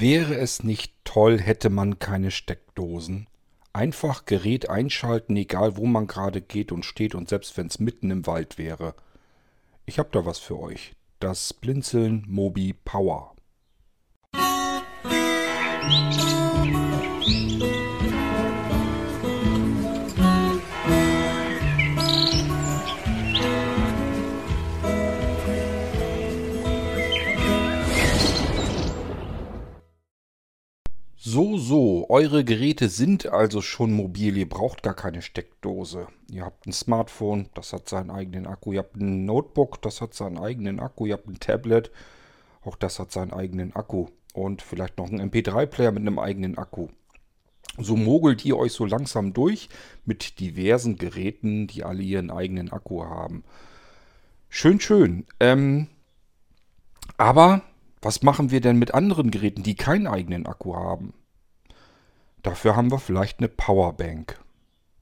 Wäre es nicht toll, hätte man keine Steckdosen? Einfach Gerät einschalten, egal wo man gerade geht und steht und selbst wenn es mitten im Wald wäre. Ich hab da was für euch. Das Blinzeln Mobi Power. So, so, eure Geräte sind also schon mobil, ihr braucht gar keine Steckdose. Ihr habt ein Smartphone, das hat seinen eigenen Akku, ihr habt ein Notebook, das hat seinen eigenen Akku, ihr habt ein Tablet, auch das hat seinen eigenen Akku und vielleicht noch ein MP3-Player mit einem eigenen Akku. So mogelt ihr euch so langsam durch mit diversen Geräten, die alle ihren eigenen Akku haben. Schön, schön. Ähm, aber was machen wir denn mit anderen Geräten, die keinen eigenen Akku haben? Dafür haben wir vielleicht eine Powerbank.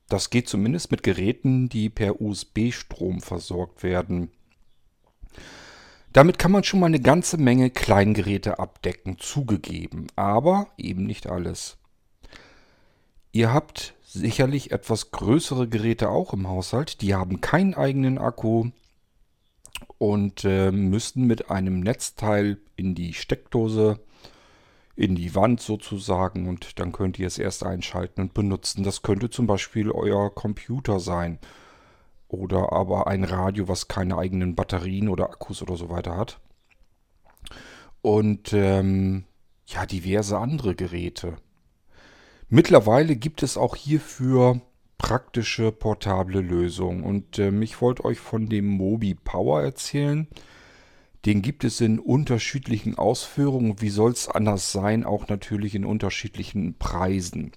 Das geht zumindest mit Geräten, die per USB-Strom versorgt werden. Damit kann man schon mal eine ganze Menge Kleingeräte abdecken, zugegeben, aber eben nicht alles. Ihr habt sicherlich etwas größere Geräte auch im Haushalt, die haben keinen eigenen Akku und äh, müssten mit einem Netzteil in die Steckdose in die Wand sozusagen und dann könnt ihr es erst einschalten und benutzen. Das könnte zum Beispiel euer Computer sein oder aber ein Radio, was keine eigenen Batterien oder Akkus oder so weiter hat. Und ähm, ja, diverse andere Geräte. Mittlerweile gibt es auch hierfür praktische portable Lösungen und ähm, ich wollte euch von dem Mobi Power erzählen. Den gibt es in unterschiedlichen Ausführungen. Wie soll es anders sein? Auch natürlich in unterschiedlichen Preisen.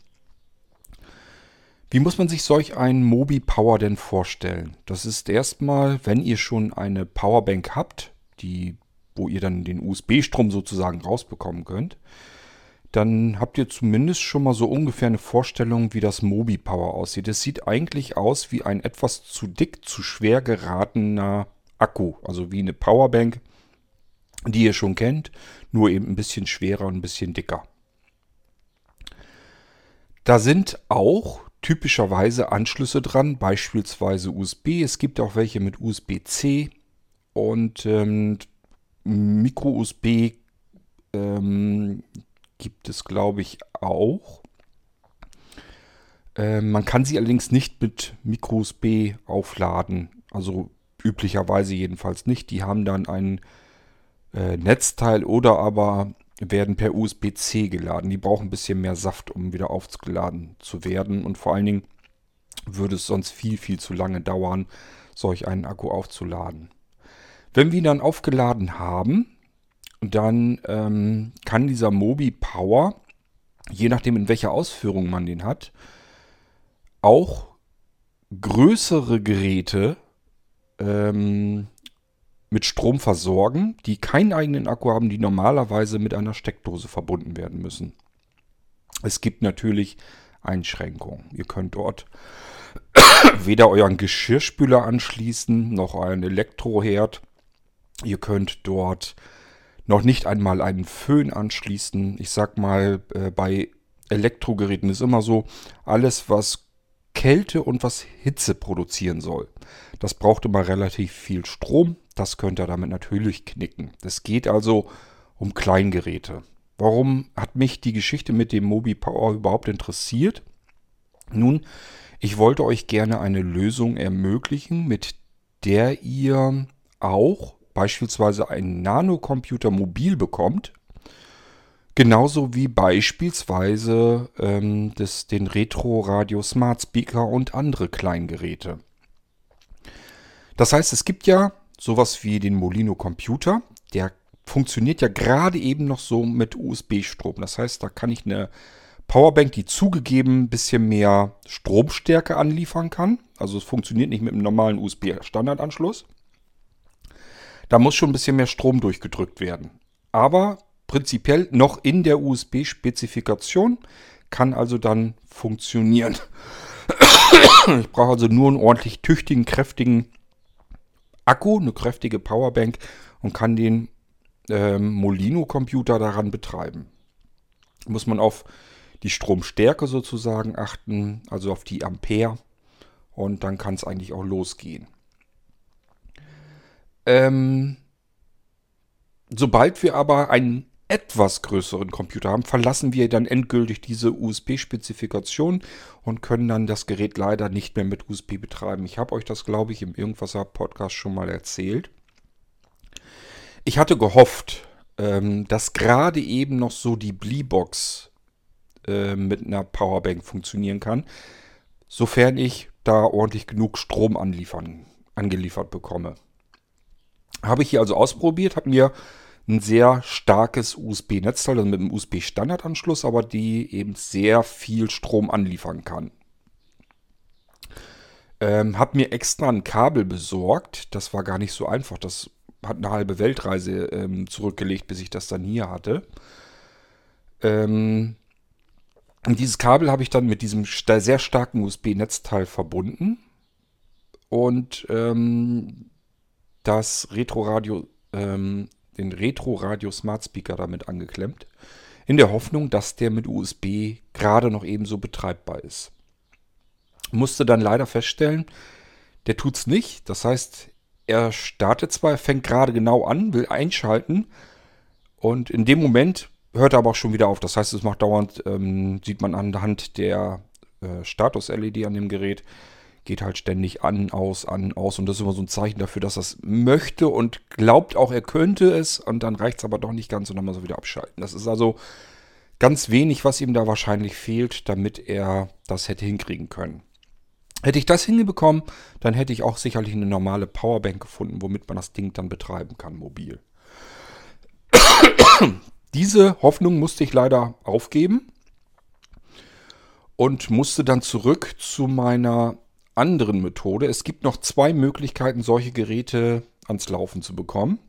Wie muss man sich solch einen Mobi Power denn vorstellen? Das ist erstmal, wenn ihr schon eine Powerbank habt, die, wo ihr dann den USB-Strom sozusagen rausbekommen könnt, dann habt ihr zumindest schon mal so ungefähr eine Vorstellung, wie das Mobi Power aussieht. Es sieht eigentlich aus wie ein etwas zu dick, zu schwer geratener Akku, also wie eine Powerbank, die ihr schon kennt, nur eben ein bisschen schwerer und ein bisschen dicker. Da sind auch typischerweise Anschlüsse dran, beispielsweise USB. Es gibt auch welche mit USB-C und ähm, Micro-USB ähm, gibt es, glaube ich, auch. Äh, man kann sie allerdings nicht mit Micro-USB aufladen. Also üblicherweise jedenfalls nicht. Die haben dann einen äh, Netzteil oder aber werden per USB-C geladen. Die brauchen ein bisschen mehr Saft, um wieder aufgeladen zu werden. Und vor allen Dingen würde es sonst viel, viel zu lange dauern, solch einen Akku aufzuladen. Wenn wir ihn dann aufgeladen haben, dann ähm, kann dieser Mobi Power, je nachdem in welcher Ausführung man den hat, auch größere Geräte ähm, mit Strom versorgen, die keinen eigenen Akku haben, die normalerweise mit einer Steckdose verbunden werden müssen. Es gibt natürlich Einschränkungen. Ihr könnt dort weder euren Geschirrspüler anschließen, noch einen Elektroherd. Ihr könnt dort noch nicht einmal einen Föhn anschließen. Ich sag mal, äh, bei Elektrogeräten ist immer so, alles was Kälte und was Hitze produzieren soll. Das braucht immer relativ viel Strom. Das könnt ihr damit natürlich knicken. Es geht also um Kleingeräte. Warum hat mich die Geschichte mit dem Mobi Power überhaupt interessiert? Nun, ich wollte euch gerne eine Lösung ermöglichen, mit der ihr auch beispielsweise einen Nanocomputer mobil bekommt, Genauso wie beispielsweise ähm, das, den Retro Radio Smart Speaker und andere Kleingeräte. Das heißt, es gibt ja sowas wie den Molino Computer. Der funktioniert ja gerade eben noch so mit USB-Strom. Das heißt, da kann ich eine Powerbank, die zugegeben ein bisschen mehr Stromstärke anliefern kann. Also es funktioniert nicht mit einem normalen USB-Standardanschluss. Da muss schon ein bisschen mehr Strom durchgedrückt werden. Aber prinzipiell noch in der USB-Spezifikation, kann also dann funktionieren. Ich brauche also nur einen ordentlich tüchtigen, kräftigen Akku, eine kräftige Powerbank und kann den ähm, Molino-Computer daran betreiben. muss man auf die Stromstärke sozusagen achten, also auf die Ampere. Und dann kann es eigentlich auch losgehen. Ähm, sobald wir aber einen etwas größeren Computer haben, verlassen wir dann endgültig diese USB-Spezifikation und können dann das Gerät leider nicht mehr mit USB betreiben. Ich habe euch das, glaube ich, im Irgendwasser-Podcast schon mal erzählt. Ich hatte gehofft, ähm, dass gerade eben noch so die Bleebox äh, mit einer Powerbank funktionieren kann, sofern ich da ordentlich genug Strom anliefern, angeliefert bekomme. Habe ich hier also ausprobiert, habe mir ein sehr starkes USB-Netzteil, also mit einem USB-Standardanschluss, aber die eben sehr viel Strom anliefern kann. Ähm, hab mir extra ein Kabel besorgt. Das war gar nicht so einfach. Das hat eine halbe Weltreise ähm, zurückgelegt, bis ich das dann hier hatte. Ähm, dieses Kabel habe ich dann mit diesem sehr starken USB-Netzteil verbunden. Und ähm, das Retro-Radio ähm, den Retro-Radio Smart Speaker damit angeklemmt, in der Hoffnung, dass der mit USB gerade noch ebenso betreibbar ist. Musste dann leider feststellen, der tut es nicht. Das heißt, er startet zwar, fängt gerade genau an, will einschalten und in dem Moment hört er aber auch schon wieder auf. Das heißt, es macht dauernd, ähm, sieht man anhand der äh, Status-LED an dem Gerät, geht halt ständig an, aus, an, aus. Und das ist immer so ein Zeichen dafür, dass er es möchte und glaubt auch, er könnte es. Und dann reicht es aber doch nicht ganz und dann muss er wieder abschalten. Das ist also ganz wenig, was ihm da wahrscheinlich fehlt, damit er das hätte hinkriegen können. Hätte ich das hinbekommen, dann hätte ich auch sicherlich eine normale Powerbank gefunden, womit man das Ding dann betreiben kann, mobil. Diese Hoffnung musste ich leider aufgeben und musste dann zurück zu meiner anderen Methode. Es gibt noch zwei Möglichkeiten, solche Geräte ans Laufen zu bekommen.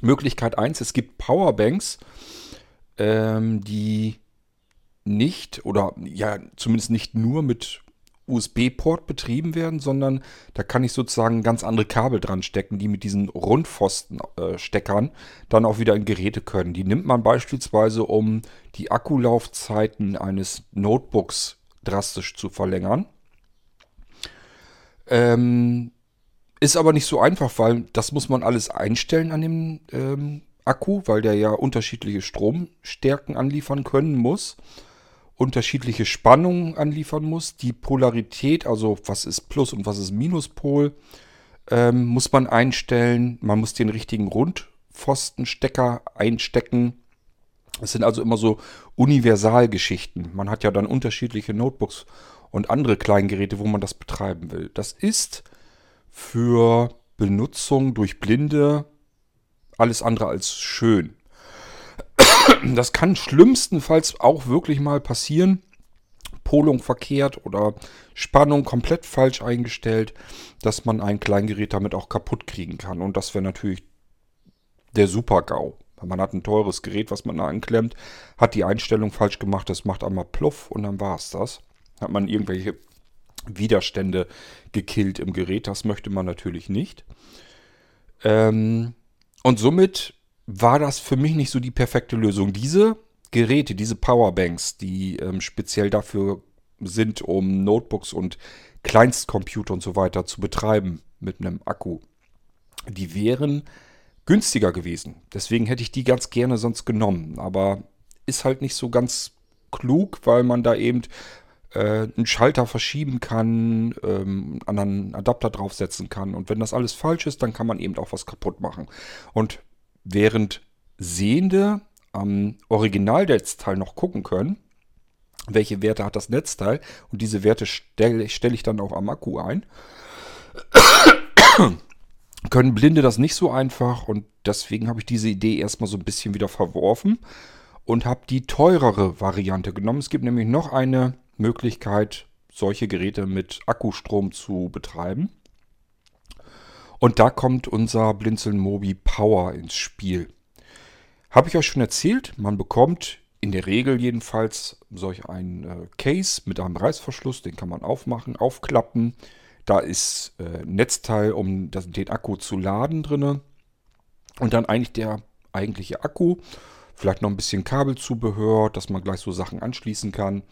Möglichkeit 1, es gibt Powerbanks, ähm, die nicht oder ja zumindest nicht nur mit USB-Port betrieben werden, sondern da kann ich sozusagen ganz andere Kabel dran stecken, die mit diesen Rundpfosten-Steckern äh, dann auch wieder in Geräte können. Die nimmt man beispielsweise, um die Akkulaufzeiten eines Notebooks drastisch zu verlängern. Ähm, ist aber nicht so einfach, weil das muss man alles einstellen an dem ähm, Akku, weil der ja unterschiedliche Stromstärken anliefern können muss, unterschiedliche Spannungen anliefern muss, die Polarität, also was ist Plus und was ist Minuspol, ähm, muss man einstellen. Man muss den richtigen Rundpfostenstecker einstecken. Es sind also immer so Universalgeschichten. Man hat ja dann unterschiedliche Notebooks und andere Kleingeräte, wo man das betreiben will. Das ist für Benutzung durch Blinde alles andere als schön. Das kann schlimmstenfalls auch wirklich mal passieren. Polung verkehrt oder Spannung komplett falsch eingestellt, dass man ein Kleingerät damit auch kaputt kriegen kann. Und das wäre natürlich der Super-GAU. Man hat ein teures Gerät, was man da anklemmt, hat die Einstellung falsch gemacht, das macht einmal Pluff und dann war es das hat man irgendwelche Widerstände gekillt im Gerät. Das möchte man natürlich nicht. Ähm, und somit war das für mich nicht so die perfekte Lösung. Diese Geräte, diese Powerbanks, die ähm, speziell dafür sind, um Notebooks und Kleinstcomputer und so weiter zu betreiben mit einem Akku, die wären günstiger gewesen. Deswegen hätte ich die ganz gerne sonst genommen. Aber ist halt nicht so ganz klug, weil man da eben äh, einen Schalter verschieben kann, ähm, anderen Adapter draufsetzen kann. Und wenn das alles falsch ist, dann kann man eben auch was kaputt machen. Und während Sehende am Originalnetzteil noch gucken können, welche Werte hat das Netzteil und diese Werte stelle stell ich dann auch am Akku ein, können Blinde das nicht so einfach und deswegen habe ich diese Idee erstmal so ein bisschen wieder verworfen und habe die teurere Variante genommen. Es gibt nämlich noch eine Möglichkeit, solche Geräte mit Akkustrom zu betreiben. Und da kommt unser Blinzeln Mobi Power ins Spiel. Habe ich euch schon erzählt, man bekommt in der Regel jedenfalls solch ein äh, Case mit einem Reißverschluss, den kann man aufmachen, aufklappen. Da ist äh, Netzteil, um den Akku zu laden drin. Und dann eigentlich der eigentliche Akku vielleicht noch ein bisschen Kabelzubehör, dass man gleich so Sachen anschließen kann.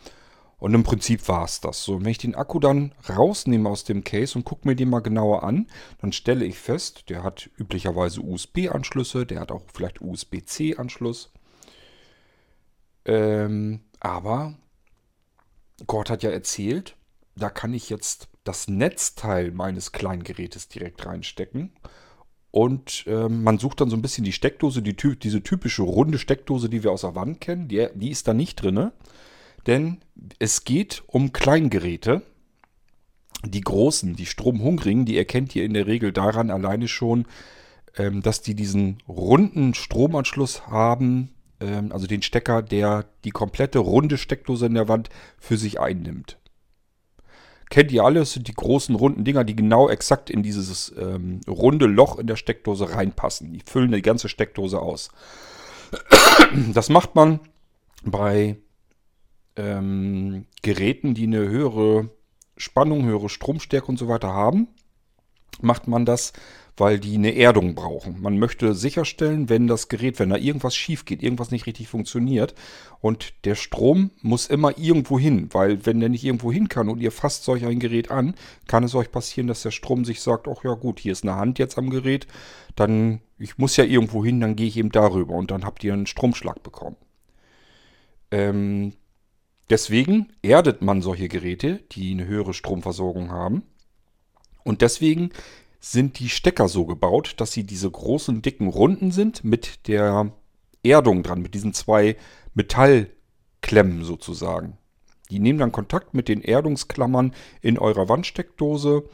Und im Prinzip war es das. So, wenn ich den Akku dann rausnehme aus dem Case und gucke mir den mal genauer an, dann stelle ich fest, der hat üblicherweise USB-Anschlüsse, der hat auch vielleicht USB-C-Anschluss. Ähm, aber Gott hat ja erzählt, da kann ich jetzt das Netzteil meines kleinen Gerätes direkt reinstecken. Und ähm, man sucht dann so ein bisschen die Steckdose, die, diese typische runde Steckdose, die wir aus der Wand kennen, die, die ist da nicht drin. Denn es geht um Kleingeräte. Die großen, die stromhungrigen, die erkennt ihr in der Regel daran alleine schon, ähm, dass die diesen runden Stromanschluss haben, ähm, also den Stecker, der die komplette runde Steckdose in der Wand für sich einnimmt. Kennt ihr alle, das sind die großen runden Dinger, die genau exakt in dieses ähm, runde Loch in der Steckdose reinpassen. Die füllen die ganze Steckdose aus. Das macht man bei ähm, Geräten, die eine höhere Spannung, höhere Stromstärke und so weiter haben, macht man das, weil die eine Erdung brauchen. Man möchte sicherstellen, wenn das Gerät, wenn da irgendwas schief geht, irgendwas nicht richtig funktioniert und der Strom muss immer irgendwo hin, weil wenn der nicht irgendwo hin kann und ihr fasst solch ein Gerät an, kann es euch passieren, dass der Strom sich sagt, ach ja gut, hier ist eine Hand jetzt am Gerät, dann ich muss ja irgendwo hin, dann gehe ich eben darüber und dann habt ihr einen Stromschlag bekommen. Ähm, Deswegen erdet man solche Geräte, die eine höhere Stromversorgung haben. Und deswegen sind die Stecker so gebaut, dass sie diese großen, dicken Runden sind mit der Erdung dran, mit diesen zwei Metallklemmen sozusagen. Die nehmen dann Kontakt mit den Erdungsklammern in eurer Wandsteckdose.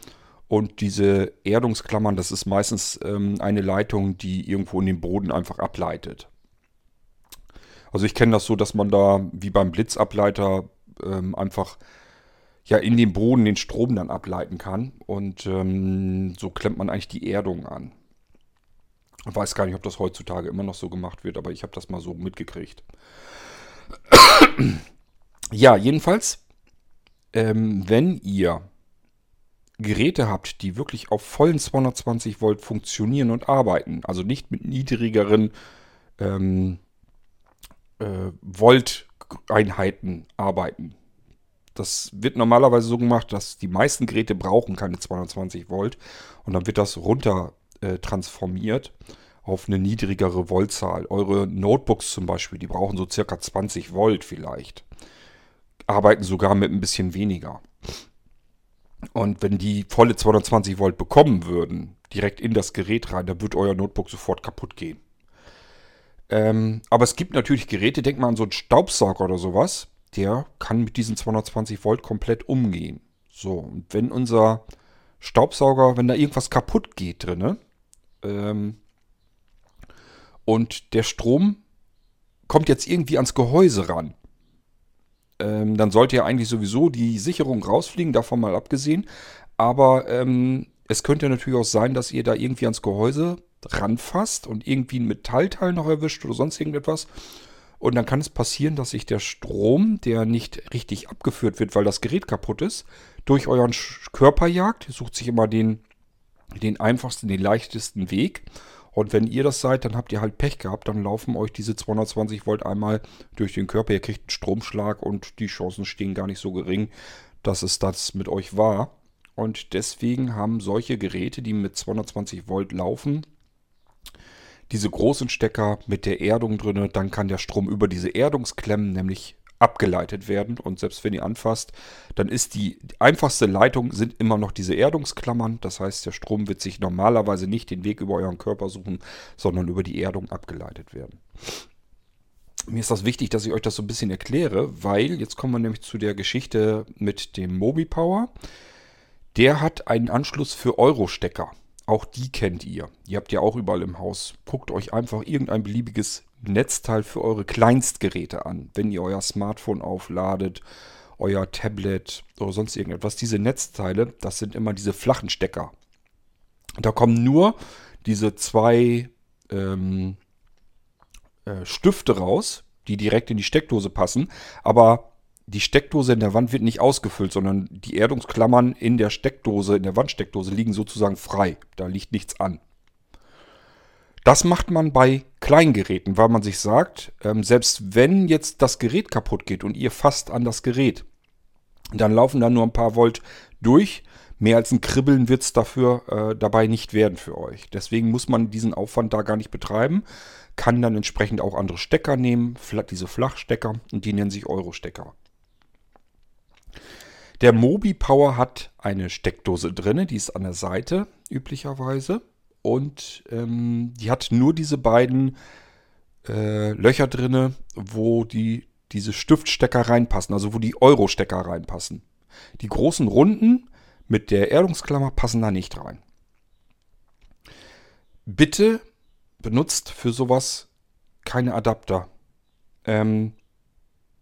Und diese Erdungsklammern, das ist meistens ähm, eine Leitung, die irgendwo in den Boden einfach ableitet. Also ich kenne das so, dass man da wie beim Blitzableiter ähm, einfach ja in den Boden den Strom dann ableiten kann. Und ähm, so klemmt man eigentlich die Erdung an. Ich weiß gar nicht, ob das heutzutage immer noch so gemacht wird, aber ich habe das mal so mitgekriegt. ja, jedenfalls, ähm, wenn ihr Geräte habt, die wirklich auf vollen 220 Volt funktionieren und arbeiten, also nicht mit niedrigeren ähm, äh, Volt-Einheiten arbeiten. Das wird normalerweise so gemacht, dass die meisten Geräte brauchen keine 220 Volt und dann wird das runter äh, transformiert auf eine niedrigere Voltzahl. Eure Notebooks zum Beispiel, die brauchen so circa 20 Volt vielleicht. Arbeiten sogar mit ein bisschen weniger. Und wenn die volle 220 Volt bekommen würden, direkt in das Gerät rein, dann wird euer Notebook sofort kaputt gehen. Ähm, aber es gibt natürlich Geräte, denk mal an so einen Staubsauger oder sowas, der kann mit diesen 220 Volt komplett umgehen. So, und wenn unser Staubsauger, wenn da irgendwas kaputt geht drin, ähm, und der Strom kommt jetzt irgendwie ans Gehäuse ran, ähm, dann sollte ja eigentlich sowieso die Sicherung rausfliegen, davon mal abgesehen. Aber ähm, es könnte natürlich auch sein, dass ihr da irgendwie ans Gehäuse ranfasst und irgendwie ein Metallteil noch erwischt oder sonst irgendetwas. Und dann kann es passieren, dass sich der Strom, der nicht richtig abgeführt wird, weil das Gerät kaputt ist, durch euren Körper jagt. Ihr sucht sich immer den, den einfachsten, den leichtesten Weg. Und wenn ihr das seid, dann habt ihr halt Pech gehabt. Dann laufen euch diese 220 Volt einmal durch den Körper. Ihr kriegt einen Stromschlag und die Chancen stehen gar nicht so gering, dass es das mit euch war. Und deswegen haben solche Geräte, die mit 220 Volt laufen, diese großen Stecker mit der Erdung drin, dann kann der Strom über diese Erdungsklemmen nämlich abgeleitet werden und selbst wenn ihr anfasst, dann ist die, einfachste Leitung sind immer noch diese Erdungsklammern. Das heißt, der Strom wird sich normalerweise nicht den Weg über euren Körper suchen, sondern über die Erdung abgeleitet werden. Mir ist das wichtig, dass ich euch das so ein bisschen erkläre, weil jetzt kommen wir nämlich zu der Geschichte mit dem MobiPower. Der hat einen Anschluss für Euro-Stecker. Auch die kennt ihr. Die habt ihr auch überall im Haus. Guckt euch einfach irgendein beliebiges Netzteil für eure Kleinstgeräte an. Wenn ihr euer Smartphone aufladet, euer Tablet oder sonst irgendetwas. Diese Netzteile, das sind immer diese flachen Stecker. Da kommen nur diese zwei ähm, äh, Stifte raus, die direkt in die Steckdose passen. Aber die Steckdose in der Wand wird nicht ausgefüllt, sondern die Erdungsklammern in der Steckdose, in der Wandsteckdose liegen sozusagen frei. Da liegt nichts an. Das macht man bei Kleingeräten, weil man sich sagt, ähm, selbst wenn jetzt das Gerät kaputt geht und ihr fasst an das Gerät, dann laufen da nur ein paar Volt durch. Mehr als ein Kribbeln wird es dafür äh, dabei nicht werden für euch. Deswegen muss man diesen Aufwand da gar nicht betreiben. Kann dann entsprechend auch andere Stecker nehmen, diese Flachstecker, und die nennen sich Euro-Stecker. Der Mobi Power hat eine Steckdose drin, die ist an der Seite üblicherweise. Und ähm, die hat nur diese beiden äh, Löcher drin, wo die, diese Stiftstecker reinpassen, also wo die Euro-Stecker reinpassen. Die großen Runden mit der Erdungsklammer passen da nicht rein. Bitte benutzt für sowas keine Adapter. Ähm,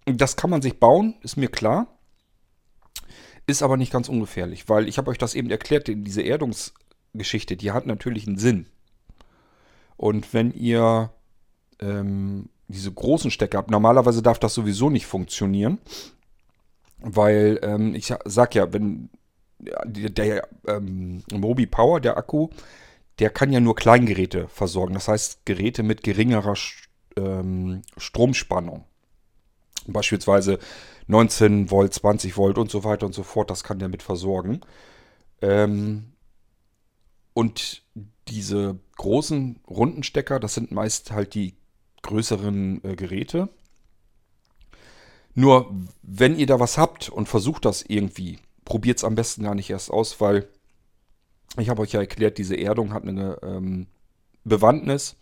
das kann man sich bauen, ist mir klar. Ist aber nicht ganz ungefährlich, weil ich habe euch das eben erklärt, diese Erdungsgeschichte, die hat natürlich einen Sinn. Und wenn ihr ähm, diese großen Stecker habt, normalerweise darf das sowieso nicht funktionieren, weil ähm, ich sag ja, wenn der, der ähm, Mobi Power, der Akku, der kann ja nur Kleingeräte versorgen. Das heißt Geräte mit geringerer ähm, Stromspannung. Beispielsweise 19 Volt, 20 Volt und so weiter und so fort. Das kann der mit versorgen. Ähm, und diese großen runden Stecker, das sind meist halt die größeren äh, Geräte. Nur wenn ihr da was habt und versucht das irgendwie, probiert es am besten gar nicht erst aus, weil ich habe euch ja erklärt, diese Erdung hat eine ähm, Bewandtnis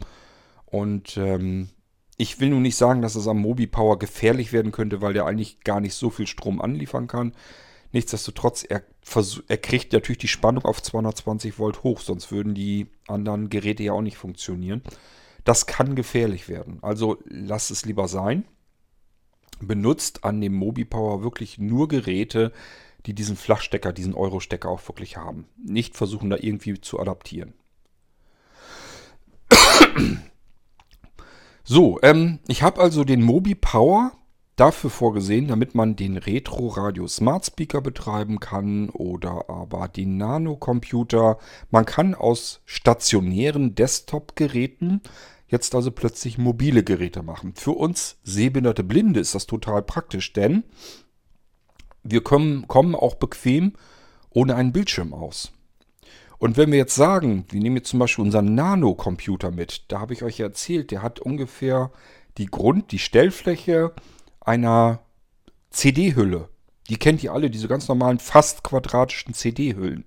und ähm, ich will nun nicht sagen, dass es am Mobi Power gefährlich werden könnte, weil der eigentlich gar nicht so viel Strom anliefern kann. Nichtsdestotrotz, er, er kriegt natürlich die Spannung auf 220 Volt hoch, sonst würden die anderen Geräte ja auch nicht funktionieren. Das kann gefährlich werden. Also lasst es lieber sein. Benutzt an dem Mobi Power wirklich nur Geräte, die diesen Flachstecker, diesen Euro-Stecker auch wirklich haben. Nicht versuchen, da irgendwie zu adaptieren. So, ähm, ich habe also den Mobi Power dafür vorgesehen, damit man den Retro Radio Smart Speaker betreiben kann oder aber den Nano Computer. Man kann aus stationären Desktop-Geräten jetzt also plötzlich mobile Geräte machen. Für uns sehbehinderte Blinde ist das total praktisch, denn wir kommen, kommen auch bequem ohne einen Bildschirm aus. Und wenn wir jetzt sagen, wir nehmen jetzt zum Beispiel unseren Nano-Computer mit, da habe ich euch erzählt, der hat ungefähr die Grund, die Stellfläche einer CD-Hülle. Die kennt ihr alle, diese ganz normalen, fast quadratischen CD-Hüllen.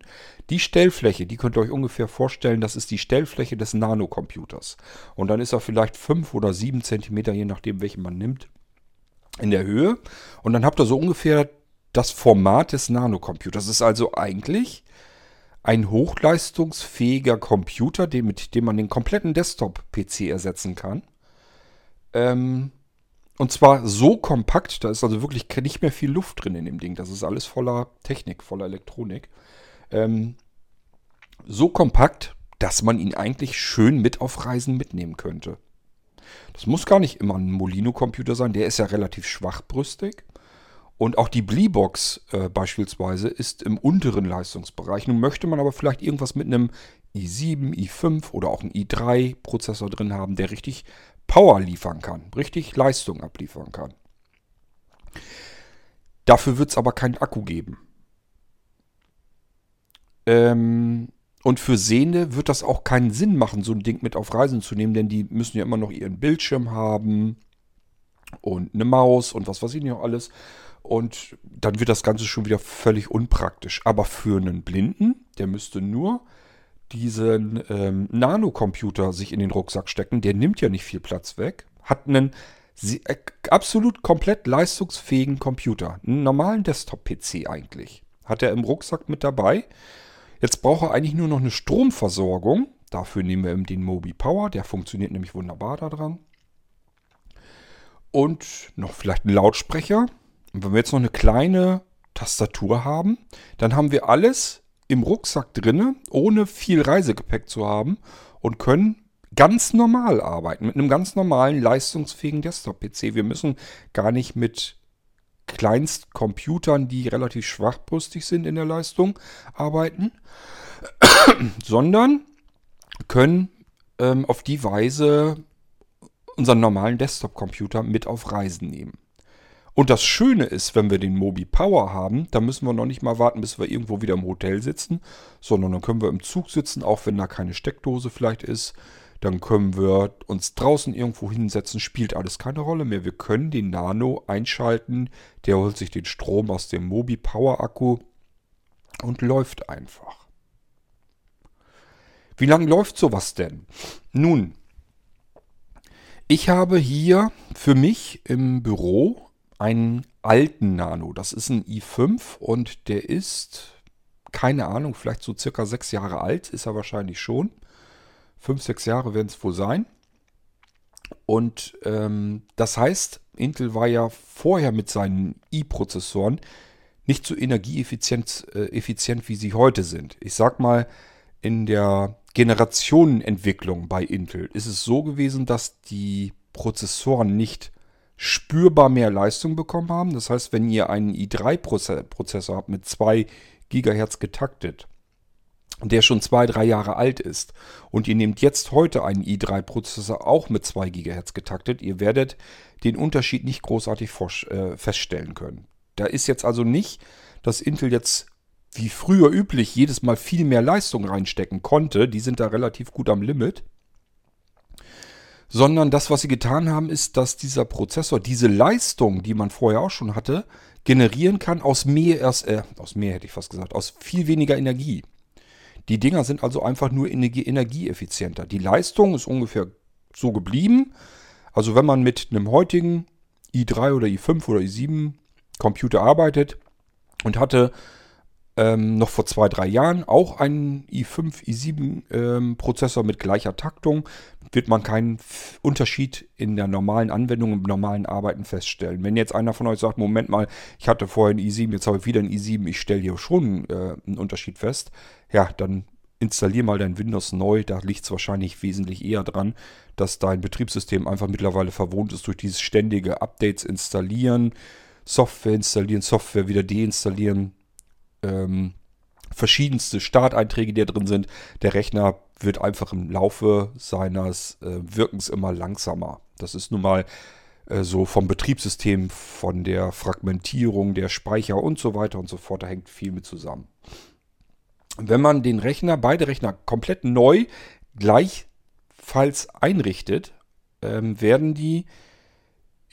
Die Stellfläche, die könnt ihr euch ungefähr vorstellen, das ist die Stellfläche des Nano-Computers. Und dann ist er vielleicht 5 oder 7 Zentimeter, je nachdem, welchen man nimmt, in der Höhe. Und dann habt ihr so ungefähr das Format des Nano-Computers. Das ist also eigentlich ein hochleistungsfähiger Computer, den, mit dem man den kompletten Desktop-PC ersetzen kann. Ähm, und zwar so kompakt, da ist also wirklich nicht mehr viel Luft drin in dem Ding. Das ist alles voller Technik, voller Elektronik. Ähm, so kompakt, dass man ihn eigentlich schön mit auf Reisen mitnehmen könnte. Das muss gar nicht immer ein Molino-Computer sein, der ist ja relativ schwachbrüstig. Und auch die Bleebox äh, beispielsweise ist im unteren Leistungsbereich. Nun möchte man aber vielleicht irgendwas mit einem i7, i5 oder auch einem i3 Prozessor drin haben, der richtig Power liefern kann, richtig Leistung abliefern kann. Dafür wird es aber keinen Akku geben. Ähm, und für Sehende wird das auch keinen Sinn machen, so ein Ding mit auf Reisen zu nehmen, denn die müssen ja immer noch ihren Bildschirm haben und eine Maus und was weiß ich nicht noch alles. Und dann wird das Ganze schon wieder völlig unpraktisch. Aber für einen Blinden, der müsste nur diesen ähm, Nanocomputer sich in den Rucksack stecken. Der nimmt ja nicht viel Platz weg. Hat einen äh, absolut komplett leistungsfähigen Computer. Einen normalen Desktop-PC eigentlich. Hat er im Rucksack mit dabei. Jetzt braucht er eigentlich nur noch eine Stromversorgung. Dafür nehmen wir eben den Mobi Power. Der funktioniert nämlich wunderbar daran. Und noch vielleicht einen Lautsprecher. Und wenn wir jetzt noch eine kleine Tastatur haben, dann haben wir alles im Rucksack drinne, ohne viel Reisegepäck zu haben und können ganz normal arbeiten, mit einem ganz normalen, leistungsfähigen Desktop-PC. Wir müssen gar nicht mit Kleinstcomputern, die relativ schwachbrüstig sind in der Leistung, arbeiten, sondern können ähm, auf die Weise unseren normalen Desktop-Computer mit auf Reisen nehmen. Und das Schöne ist, wenn wir den Mobi Power haben, dann müssen wir noch nicht mal warten, bis wir irgendwo wieder im Hotel sitzen, sondern dann können wir im Zug sitzen, auch wenn da keine Steckdose vielleicht ist. Dann können wir uns draußen irgendwo hinsetzen, spielt alles keine Rolle mehr. Wir können den Nano einschalten, der holt sich den Strom aus dem Mobi Power Akku und läuft einfach. Wie lange läuft sowas denn? Nun, ich habe hier für mich im Büro einen alten Nano. Das ist ein i5 und der ist, keine Ahnung, vielleicht so circa sechs Jahre alt, ist er wahrscheinlich schon. Fünf, sechs Jahre werden es wohl sein. Und ähm, das heißt, Intel war ja vorher mit seinen i-Prozessoren nicht so energieeffizient äh, effizient, wie sie heute sind. Ich sag mal, in der Generationenentwicklung bei Intel ist es so gewesen, dass die Prozessoren nicht spürbar mehr Leistung bekommen haben. Das heißt, wenn ihr einen i3-Prozessor habt mit 2 GHz getaktet, der schon zwei, drei Jahre alt ist und ihr nehmt jetzt heute einen i3-Prozessor auch mit 2 GHz getaktet, ihr werdet den Unterschied nicht großartig äh, feststellen können. Da ist jetzt also nicht, dass Intel jetzt wie früher üblich jedes Mal viel mehr Leistung reinstecken konnte. Die sind da relativ gut am Limit sondern das, was sie getan haben, ist, dass dieser Prozessor diese Leistung, die man vorher auch schon hatte, generieren kann aus mehr, äh, aus mehr hätte ich fast gesagt, aus viel weniger Energie. Die Dinger sind also einfach nur energie energieeffizienter. Die Leistung ist ungefähr so geblieben. Also wenn man mit einem heutigen i3 oder i5 oder i7 Computer arbeitet und hatte ähm, noch vor zwei, drei Jahren. Auch einen i5, i7 ähm, Prozessor mit gleicher Taktung, wird man keinen Unterschied in der normalen Anwendung, im normalen Arbeiten feststellen. Wenn jetzt einer von euch sagt, Moment mal, ich hatte vorher einen i7, jetzt habe ich wieder einen i7, ich stelle hier schon äh, einen Unterschied fest, ja, dann installier mal dein Windows neu, da liegt es wahrscheinlich wesentlich eher dran, dass dein Betriebssystem einfach mittlerweile verwohnt ist durch dieses ständige Updates installieren, Software installieren, Software wieder deinstallieren, ähm, verschiedenste Starteinträge, die da drin sind. Der Rechner wird einfach im Laufe seines äh, Wirkens immer langsamer. Das ist nun mal äh, so vom Betriebssystem, von der Fragmentierung der Speicher und so weiter und so fort. Da hängt viel mit zusammen. Wenn man den Rechner, beide Rechner komplett neu gleichfalls einrichtet, ähm, werden die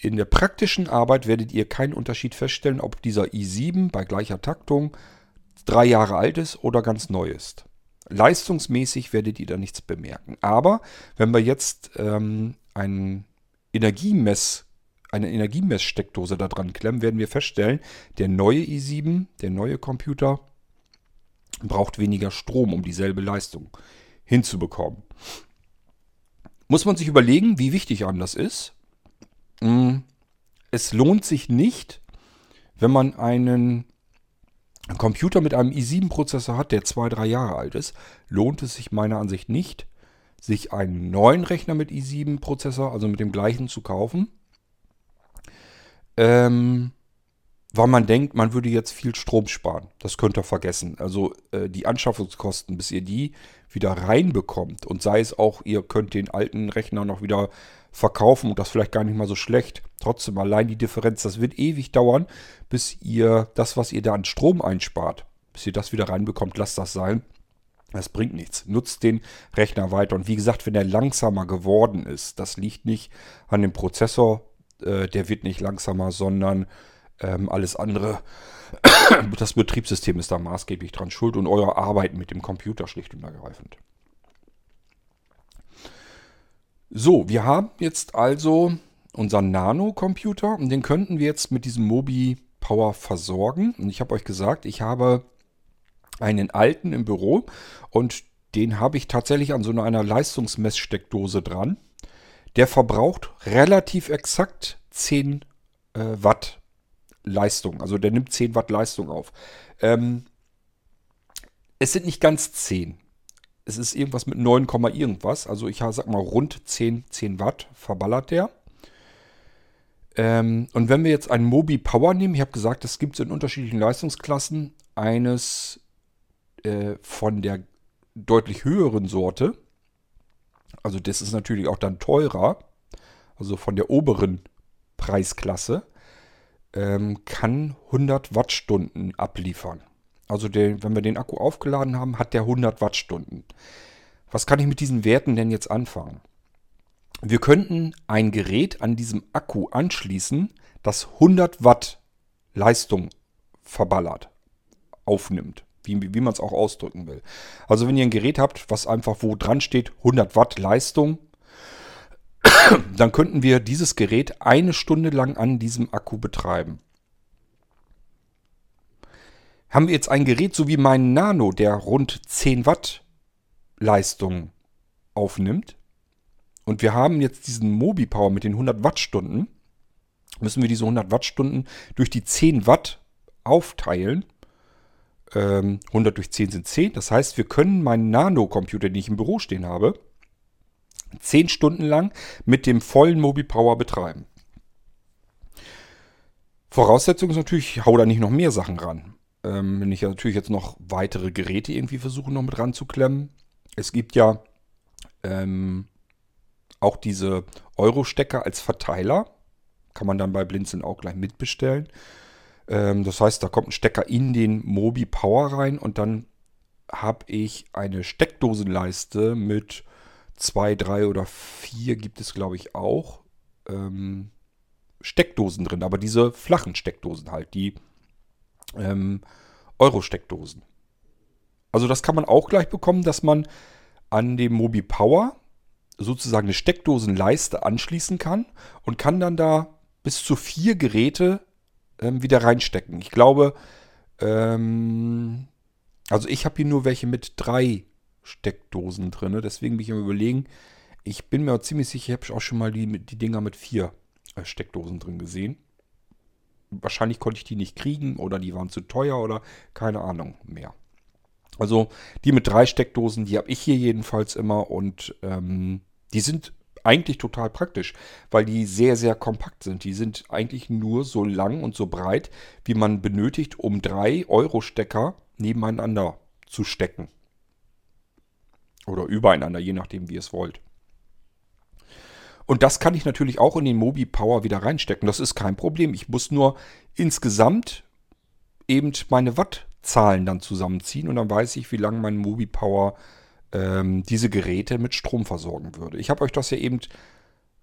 in der praktischen Arbeit werdet ihr keinen Unterschied feststellen, ob dieser i7 bei gleicher Taktung drei Jahre alt ist oder ganz neu ist. Leistungsmäßig werdet ihr da nichts bemerken. Aber wenn wir jetzt ähm, einen Energiemess, eine Energiemesssteckdose da dran klemmen, werden wir feststellen, der neue i7, der neue Computer, braucht weniger Strom, um dieselbe Leistung hinzubekommen. Muss man sich überlegen, wie wichtig einem das ist. Hm, es lohnt sich nicht, wenn man einen ein Computer mit einem i7-Prozessor hat, der zwei, drei Jahre alt ist, lohnt es sich meiner Ansicht nicht, sich einen neuen Rechner mit i7-Prozessor, also mit dem gleichen, zu kaufen. Ähm, weil man denkt, man würde jetzt viel Strom sparen. Das könnt ihr vergessen. Also äh, die Anschaffungskosten, bis ihr die wieder reinbekommt und sei es auch, ihr könnt den alten Rechner noch wieder verkaufen und das vielleicht gar nicht mal so schlecht. Trotzdem, allein die Differenz, das wird ewig dauern, bis ihr das, was ihr da an Strom einspart, bis ihr das wieder reinbekommt, lasst das sein. Das bringt nichts. Nutzt den Rechner weiter. Und wie gesagt, wenn er langsamer geworden ist, das liegt nicht an dem Prozessor, äh, der wird nicht langsamer, sondern ähm, alles andere, das Betriebssystem ist da maßgeblich dran schuld und eure Arbeit mit dem Computer schlicht und ergreifend. So, wir haben jetzt also unseren Nano-Computer und den könnten wir jetzt mit diesem Mobi Power versorgen. Und ich habe euch gesagt, ich habe einen alten im Büro und den habe ich tatsächlich an so einer Leistungsmesssteckdose dran. Der verbraucht relativ exakt 10 äh, Watt Leistung. Also der nimmt 10 Watt Leistung auf. Ähm, es sind nicht ganz 10. Es ist irgendwas mit 9, irgendwas. Also ich sag mal rund 10, 10 Watt verballert der. Ähm, und wenn wir jetzt einen Mobi Power nehmen, ich habe gesagt, das gibt es in unterschiedlichen Leistungsklassen. Eines äh, von der deutlich höheren Sorte also das ist natürlich auch dann teurer, also von der oberen Preisklasse, ähm, kann 100 Wattstunden abliefern. Also der, wenn wir den Akku aufgeladen haben, hat der 100 Wattstunden. Was kann ich mit diesen Werten denn jetzt anfangen? Wir könnten ein Gerät an diesem Akku anschließen, das 100 Watt Leistung verballert, aufnimmt, wie, wie man es auch ausdrücken will. Also wenn ihr ein Gerät habt, was einfach wo dran steht, 100 Watt Leistung, dann könnten wir dieses Gerät eine Stunde lang an diesem Akku betreiben. Haben wir jetzt ein Gerät so wie mein Nano, der rund 10 Watt Leistung aufnimmt, und wir haben jetzt diesen Mobi Power mit den 100 Wattstunden, müssen wir diese 100 Wattstunden durch die 10 Watt aufteilen. 100 ähm, durch 10 sind 10. Das heißt, wir können meinen Nano-Computer, den ich im Büro stehen habe, 10 Stunden lang mit dem vollen Mobi Power betreiben. Voraussetzung ist natürlich, ich hau da nicht noch mehr Sachen ran. Ähm, wenn ich natürlich jetzt noch weitere Geräte irgendwie versuche noch mit ranzuklemmen. Es gibt ja ähm, auch diese Euro-Stecker als Verteiler. Kann man dann bei Blinzeln auch gleich mitbestellen. Ähm, das heißt, da kommt ein Stecker in den Mobi Power rein und dann habe ich eine Steckdosenleiste mit zwei, drei oder vier gibt es, glaube ich, auch. Ähm, Steckdosen drin, aber diese flachen Steckdosen halt, die ähm, Euro-Steckdosen. Also das kann man auch gleich bekommen, dass man an dem Mobi Power sozusagen eine Steckdosenleiste anschließen kann und kann dann da bis zu vier Geräte ähm, wieder reinstecken. Ich glaube, ähm, also ich habe hier nur welche mit drei Steckdosen drin. Deswegen bin ich am überlegen. Ich bin mir ziemlich sicher, ich habe auch schon mal die, die Dinger mit vier äh, Steckdosen drin gesehen. Wahrscheinlich konnte ich die nicht kriegen oder die waren zu teuer oder keine Ahnung mehr. Also die mit drei Steckdosen, die habe ich hier jedenfalls immer und ähm, die sind eigentlich total praktisch, weil die sehr, sehr kompakt sind. Die sind eigentlich nur so lang und so breit, wie man benötigt, um drei Euro-Stecker nebeneinander zu stecken. Oder übereinander, je nachdem, wie ihr es wollt. Und das kann ich natürlich auch in den Mobi Power wieder reinstecken. Das ist kein Problem. Ich muss nur insgesamt eben meine Wattzahlen dann zusammenziehen und dann weiß ich, wie lange mein Mobi Power ähm, diese Geräte mit Strom versorgen würde. Ich habe euch das ja eben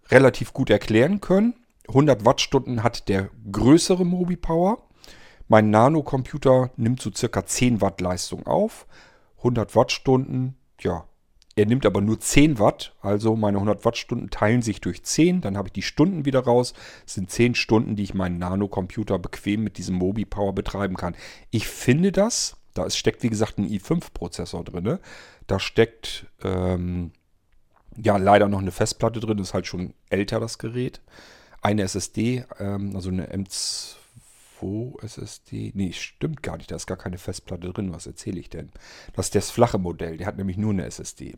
relativ gut erklären können. 100 Wattstunden hat der größere Mobi Power. Mein Nano-Computer nimmt so circa 10 Watt Leistung auf. 100 Wattstunden, ja, er nimmt aber nur 10 Watt, also meine 100 Wattstunden teilen sich durch 10, dann habe ich die Stunden wieder raus. Das sind 10 Stunden, die ich meinen Nano-Computer bequem mit diesem Mobi Power betreiben kann. Ich finde das, da steckt wie gesagt ein i5-Prozessor drin, da steckt ähm, ja leider noch eine Festplatte drin, ist halt schon älter das Gerät. Eine SSD, ähm, also eine M2 SSD. Nee, stimmt gar nicht, da ist gar keine Festplatte drin. Was erzähle ich denn? Das ist das flache Modell, der hat nämlich nur eine SSD.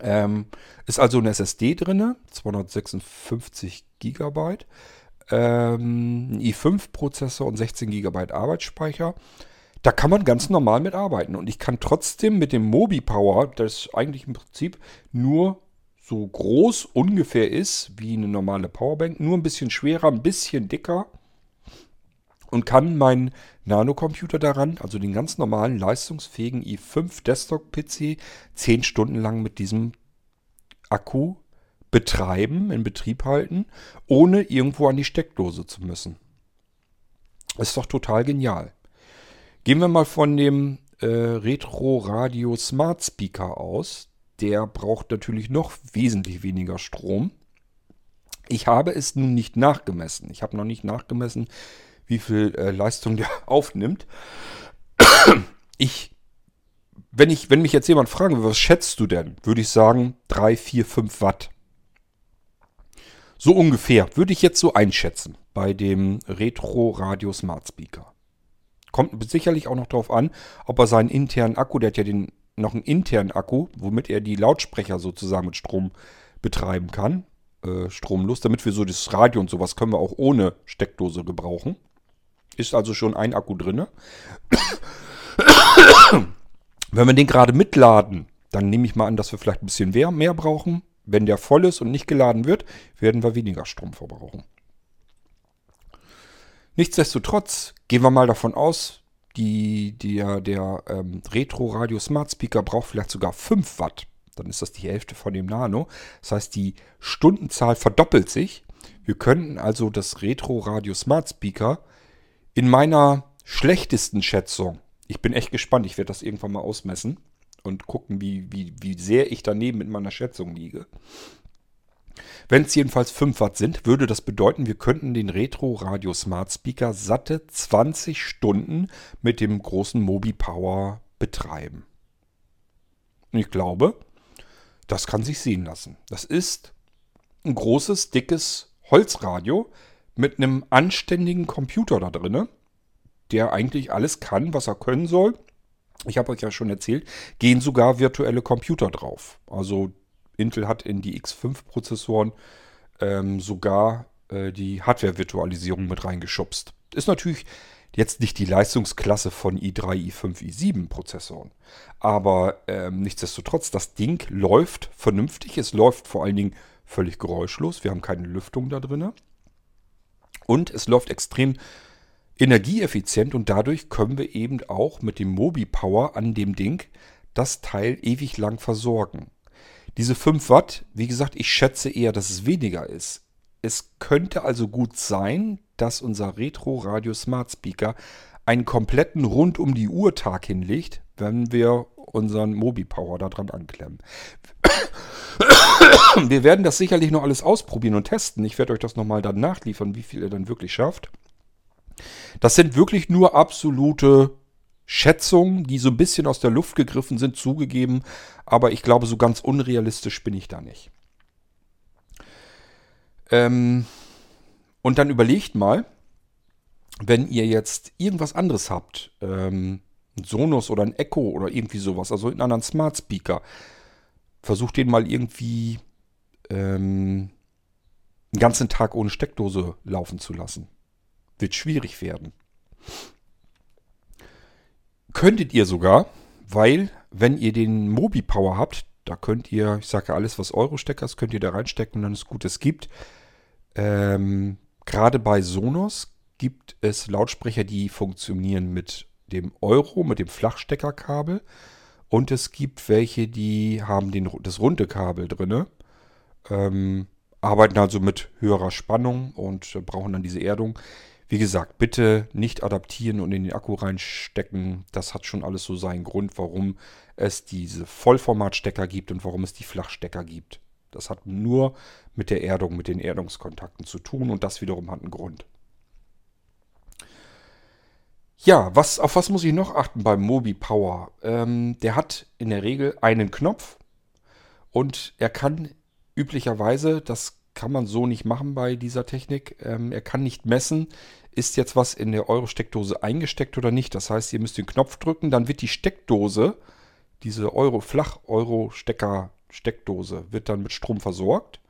Ähm, ist also eine SSD drin, 256 GB. Ähm, ein i5-Prozessor und 16 GB Arbeitsspeicher. Da kann man ganz normal mit arbeiten. Und ich kann trotzdem mit dem Mobi Power, das eigentlich im Prinzip nur so groß ungefähr ist wie eine normale Powerbank, nur ein bisschen schwerer, ein bisschen dicker und kann meinen Nano-Computer daran, also den ganz normalen leistungsfähigen i5 Desktop-PC, 10 Stunden lang mit diesem Akku betreiben, in Betrieb halten, ohne irgendwo an die Steckdose zu müssen. Ist doch total genial. Gehen wir mal von dem äh, Retro Radio Smart Speaker aus. Der braucht natürlich noch wesentlich weniger Strom. Ich habe es nun nicht nachgemessen. Ich habe noch nicht nachgemessen, wie viel äh, Leistung der aufnimmt. Ich, wenn ich, wenn mich jetzt jemand fragen würde, was schätzt du denn, würde ich sagen 3, 4, 5 Watt. So ungefähr würde ich jetzt so einschätzen bei dem Retro Radio Smart Speaker. Kommt sicherlich auch noch darauf an, ob er seinen internen Akku, der hat ja den, noch einen internen Akku, womit er die Lautsprecher sozusagen mit Strom betreiben kann. Äh, stromlos, damit wir so das Radio und sowas können wir auch ohne Steckdose gebrauchen. Ist also schon ein Akku drin. Wenn wir den gerade mitladen, Dann nehme ich mal an, dass wir vielleicht ein bisschen mehr, mehr brauchen. Wenn der voll ist und nicht geladen wird, werden wir weniger Strom verbrauchen. Nichtsdestotrotz gehen wir mal davon aus, die, der, der ähm, Retro Radio Smart Speaker braucht vielleicht sogar 5 Watt. Dann ist das die Hälfte von dem Nano. Das heißt, die Stundenzahl verdoppelt sich. Wir könnten also das Retro Radio Smart Speaker in meiner schlechtesten Schätzung, ich bin echt gespannt, ich werde das irgendwann mal ausmessen und gucken, wie, wie, wie sehr ich daneben mit meiner Schätzung liege. Wenn es jedenfalls 5 Watt sind, würde das bedeuten, wir könnten den Retro Radio Smart Speaker satte 20 Stunden mit dem großen Mobi Power betreiben. Und ich glaube, das kann sich sehen lassen. Das ist ein großes, dickes Holzradio mit einem anständigen Computer da drin, der eigentlich alles kann, was er können soll. Ich habe euch ja schon erzählt, gehen sogar virtuelle Computer drauf. Also Intel hat in die X5-Prozessoren ähm, sogar äh, die Hardware-Virtualisierung mit reingeschubst. Ist natürlich jetzt nicht die Leistungsklasse von i3, i5, i7-Prozessoren. Aber ähm, nichtsdestotrotz, das Ding läuft vernünftig. Es läuft vor allen Dingen völlig geräuschlos. Wir haben keine Lüftung da drin. Und es läuft extrem energieeffizient und dadurch können wir eben auch mit dem Mobi Power an dem Ding das Teil ewig lang versorgen. Diese 5 Watt, wie gesagt, ich schätze eher, dass es weniger ist. Es könnte also gut sein, dass unser Retro Radio Smart Speaker einen kompletten rund um die Uhr Tag hinlegt, wenn wir unseren Mobi Power da dran anklemmen. Wir werden das sicherlich noch alles ausprobieren und testen. Ich werde euch das nochmal dann nachliefern, wie viel ihr dann wirklich schafft. Das sind wirklich nur absolute Schätzungen, die so ein bisschen aus der Luft gegriffen sind, zugegeben. Aber ich glaube, so ganz unrealistisch bin ich da nicht. Ähm, und dann überlegt mal, wenn ihr jetzt irgendwas anderes habt, ähm, ein Sonos oder ein Echo oder irgendwie sowas, also einen anderen Smart Speaker, versucht den mal irgendwie ähm, einen ganzen Tag ohne Steckdose laufen zu lassen. Wird schwierig werden. Könntet ihr sogar, weil wenn ihr den Mobi Power habt, da könnt ihr, ich sage ja alles, was Euro-Stecker ist, könnt ihr da reinstecken und dann ist gut. Es gibt, ähm, gerade bei Sonos gibt es Lautsprecher, die funktionieren mit dem Euro, mit dem Flachsteckerkabel. Und es gibt welche, die haben den, das runde Kabel drin. Ähm, arbeiten also mit höherer Spannung und brauchen dann diese Erdung. Wie gesagt, bitte nicht adaptieren und in den Akku reinstecken. Das hat schon alles so seinen Grund, warum es diese Vollformatstecker gibt und warum es die Flachstecker gibt. Das hat nur mit der Erdung, mit den Erdungskontakten zu tun und das wiederum hat einen Grund. Ja, was, auf was muss ich noch achten beim Mobi Power? Ähm, der hat in der Regel einen Knopf und er kann üblicherweise, das kann man so nicht machen bei dieser Technik, ähm, er kann nicht messen, ist jetzt was in der Euro-Steckdose eingesteckt oder nicht. Das heißt, ihr müsst den Knopf drücken, dann wird die Steckdose, diese Euro, Flach-Euro-Stecker-Steckdose, wird dann mit Strom versorgt.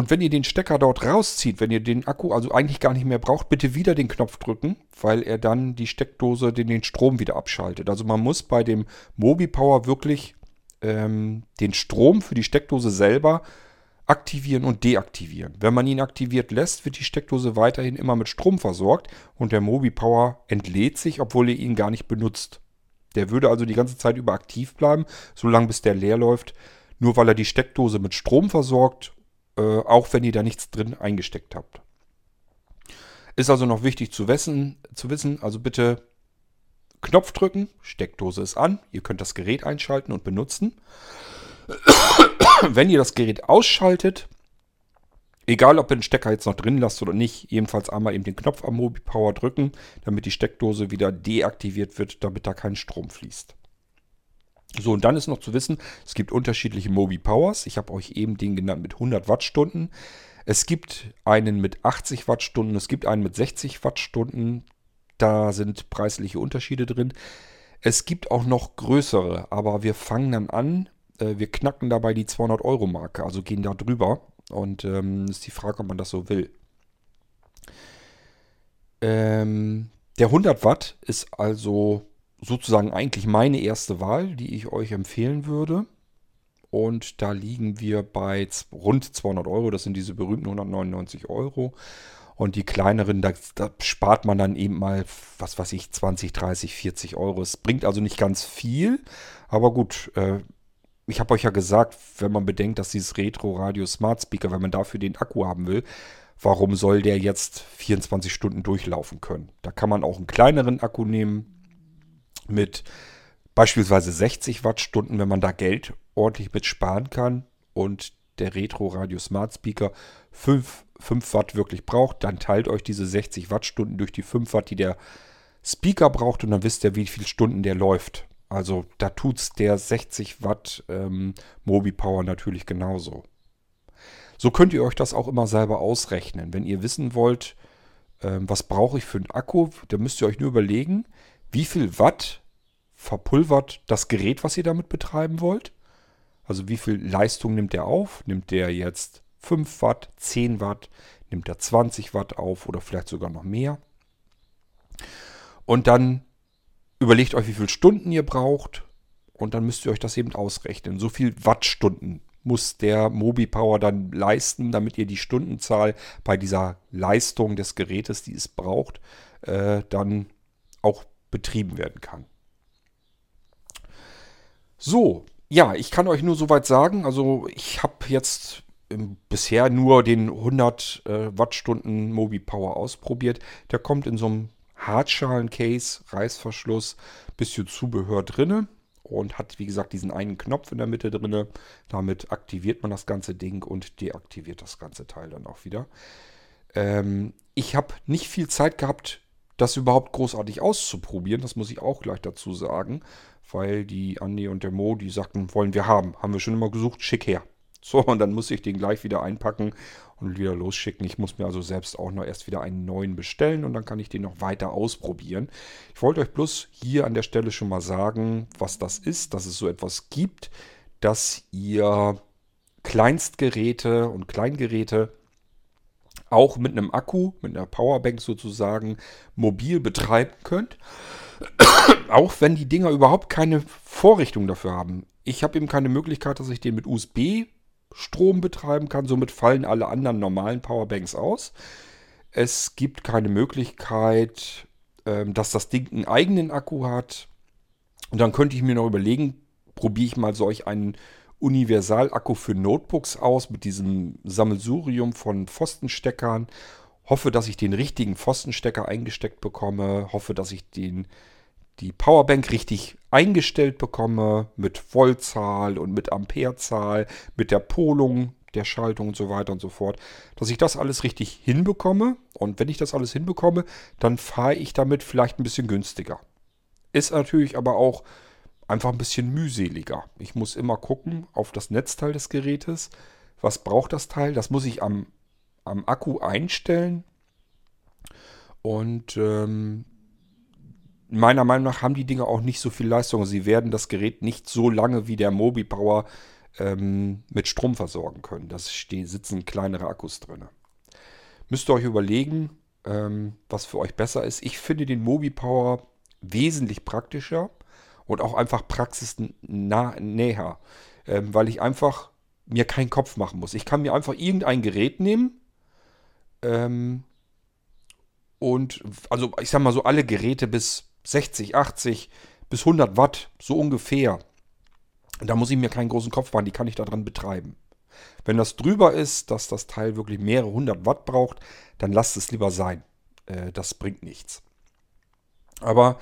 Und wenn ihr den Stecker dort rauszieht, wenn ihr den Akku also eigentlich gar nicht mehr braucht, bitte wieder den Knopf drücken, weil er dann die Steckdose den, den Strom wieder abschaltet. Also man muss bei dem Mobi Power wirklich ähm, den Strom für die Steckdose selber aktivieren und deaktivieren. Wenn man ihn aktiviert lässt, wird die Steckdose weiterhin immer mit Strom versorgt und der Mobi Power entlädt sich, obwohl ihr ihn gar nicht benutzt. Der würde also die ganze Zeit über aktiv bleiben, solange bis der leer läuft, nur weil er die Steckdose mit Strom versorgt, äh, auch wenn ihr da nichts drin eingesteckt habt. Ist also noch wichtig zu wissen, zu wissen, also bitte Knopf drücken, Steckdose ist an, ihr könnt das Gerät einschalten und benutzen. Wenn ihr das Gerät ausschaltet, egal ob ihr den Stecker jetzt noch drin lasst oder nicht, jedenfalls einmal eben den Knopf am Mobi Power drücken, damit die Steckdose wieder deaktiviert wird, damit da kein Strom fließt. So, und dann ist noch zu wissen, es gibt unterschiedliche Mobi Powers. Ich habe euch eben den genannt mit 100 Wattstunden. Es gibt einen mit 80 Wattstunden, es gibt einen mit 60 Wattstunden. Da sind preisliche Unterschiede drin. Es gibt auch noch größere, aber wir fangen dann an äh, wir knacken dabei die 200-Euro-Marke, also gehen da drüber. Und ähm, ist die Frage, ob man das so will. Ähm, der 100 Watt ist also sozusagen eigentlich meine erste Wahl, die ich euch empfehlen würde. Und da liegen wir bei rund 200 Euro. Das sind diese berühmten 199 Euro. Und die kleineren, da, da, spart man dann eben mal, was weiß ich, 20, 30, 40 Euro. Es bringt also nicht ganz viel. Aber gut, äh, ich habe euch ja gesagt, wenn man bedenkt, dass dieses Retro Radio Smart Speaker, wenn man dafür den Akku haben will, warum soll der jetzt 24 Stunden durchlaufen können? Da kann man auch einen kleineren Akku nehmen mit beispielsweise 60 Wattstunden, wenn man da Geld ordentlich mit sparen kann und der Retro Radio Smart Speaker 5, 5 Watt wirklich braucht, dann teilt euch diese 60 Wattstunden durch die 5 Watt, die der Speaker braucht und dann wisst ihr, wie viele Stunden der läuft. Also da tut es der 60 Watt ähm, Mobi Power natürlich genauso. So könnt ihr euch das auch immer selber ausrechnen. Wenn ihr wissen wollt, ähm, was brauche ich für einen Akku, dann müsst ihr euch nur überlegen, wie viel Watt verpulvert das Gerät, was ihr damit betreiben wollt. Also wie viel Leistung nimmt der auf? Nimmt der jetzt 5 Watt, 10 Watt, nimmt er 20 Watt auf oder vielleicht sogar noch mehr? Und dann überlegt euch, wie viele Stunden ihr braucht und dann müsst ihr euch das eben ausrechnen. So viel Wattstunden muss der Mobi Power dann leisten, damit ihr die Stundenzahl bei dieser Leistung des Gerätes, die es braucht, äh, dann auch betrieben werden kann. So, ja, ich kann euch nur soweit sagen, also ich habe jetzt bisher nur den 100 äh, Wattstunden Mobi Power ausprobiert. Der kommt in so einem Hartschalen-Case, Reißverschluss, bisschen Zubehör drinne und hat wie gesagt diesen einen Knopf in der Mitte drinne. Damit aktiviert man das ganze Ding und deaktiviert das ganze Teil dann auch wieder. Ähm, ich habe nicht viel Zeit gehabt, das überhaupt großartig auszuprobieren. Das muss ich auch gleich dazu sagen, weil die Andi und der Mo, die sagten, wollen wir haben. Haben wir schon immer gesucht, schick her. So, und dann muss ich den gleich wieder einpacken und wieder losschicken. Ich muss mir also selbst auch noch erst wieder einen neuen bestellen und dann kann ich den noch weiter ausprobieren. Ich wollte euch bloß hier an der Stelle schon mal sagen, was das ist, dass es so etwas gibt, dass ihr Kleinstgeräte und Kleingeräte auch mit einem Akku, mit einer Powerbank sozusagen, mobil betreiben könnt. auch wenn die Dinger überhaupt keine Vorrichtung dafür haben. Ich habe eben keine Möglichkeit, dass ich den mit USB Strom betreiben kann. Somit fallen alle anderen normalen Powerbanks aus. Es gibt keine Möglichkeit, ähm, dass das Ding einen eigenen Akku hat. Und dann könnte ich mir noch überlegen, probiere ich mal solch einen Universalakku für Notebooks aus mit diesem Sammelsurium von Pfostensteckern. Hoffe, dass ich den richtigen Pfostenstecker eingesteckt bekomme. Hoffe, dass ich den, die Powerbank richtig eingestellt bekomme mit Voltzahl und mit Amperezahl, mit der Polung der Schaltung und so weiter und so fort. Dass ich das alles richtig hinbekomme. Und wenn ich das alles hinbekomme, dann fahre ich damit vielleicht ein bisschen günstiger. Ist natürlich aber auch einfach ein bisschen mühseliger. Ich muss immer gucken auf das Netzteil des Gerätes. Was braucht das Teil? Das muss ich am, am Akku einstellen. Und ähm, meiner Meinung nach haben die Dinge auch nicht so viel Leistung. Sie werden das Gerät nicht so lange wie der Mobi Power ähm, mit Strom versorgen können. Da sitzen kleinere Akkus drin. Müsst ihr euch überlegen, ähm, was für euch besser ist. Ich finde den Mobi Power wesentlich praktischer und auch einfach praxisnäher, ähm, weil ich einfach mir keinen Kopf machen muss. Ich kann mir einfach irgendein Gerät nehmen ähm, und also ich sag mal so alle Geräte bis 60, 80 bis 100 Watt, so ungefähr. Da muss ich mir keinen großen Kopf machen, die kann ich daran betreiben. Wenn das drüber ist, dass das Teil wirklich mehrere hundert Watt braucht, dann lasst es lieber sein. Äh, das bringt nichts. Aber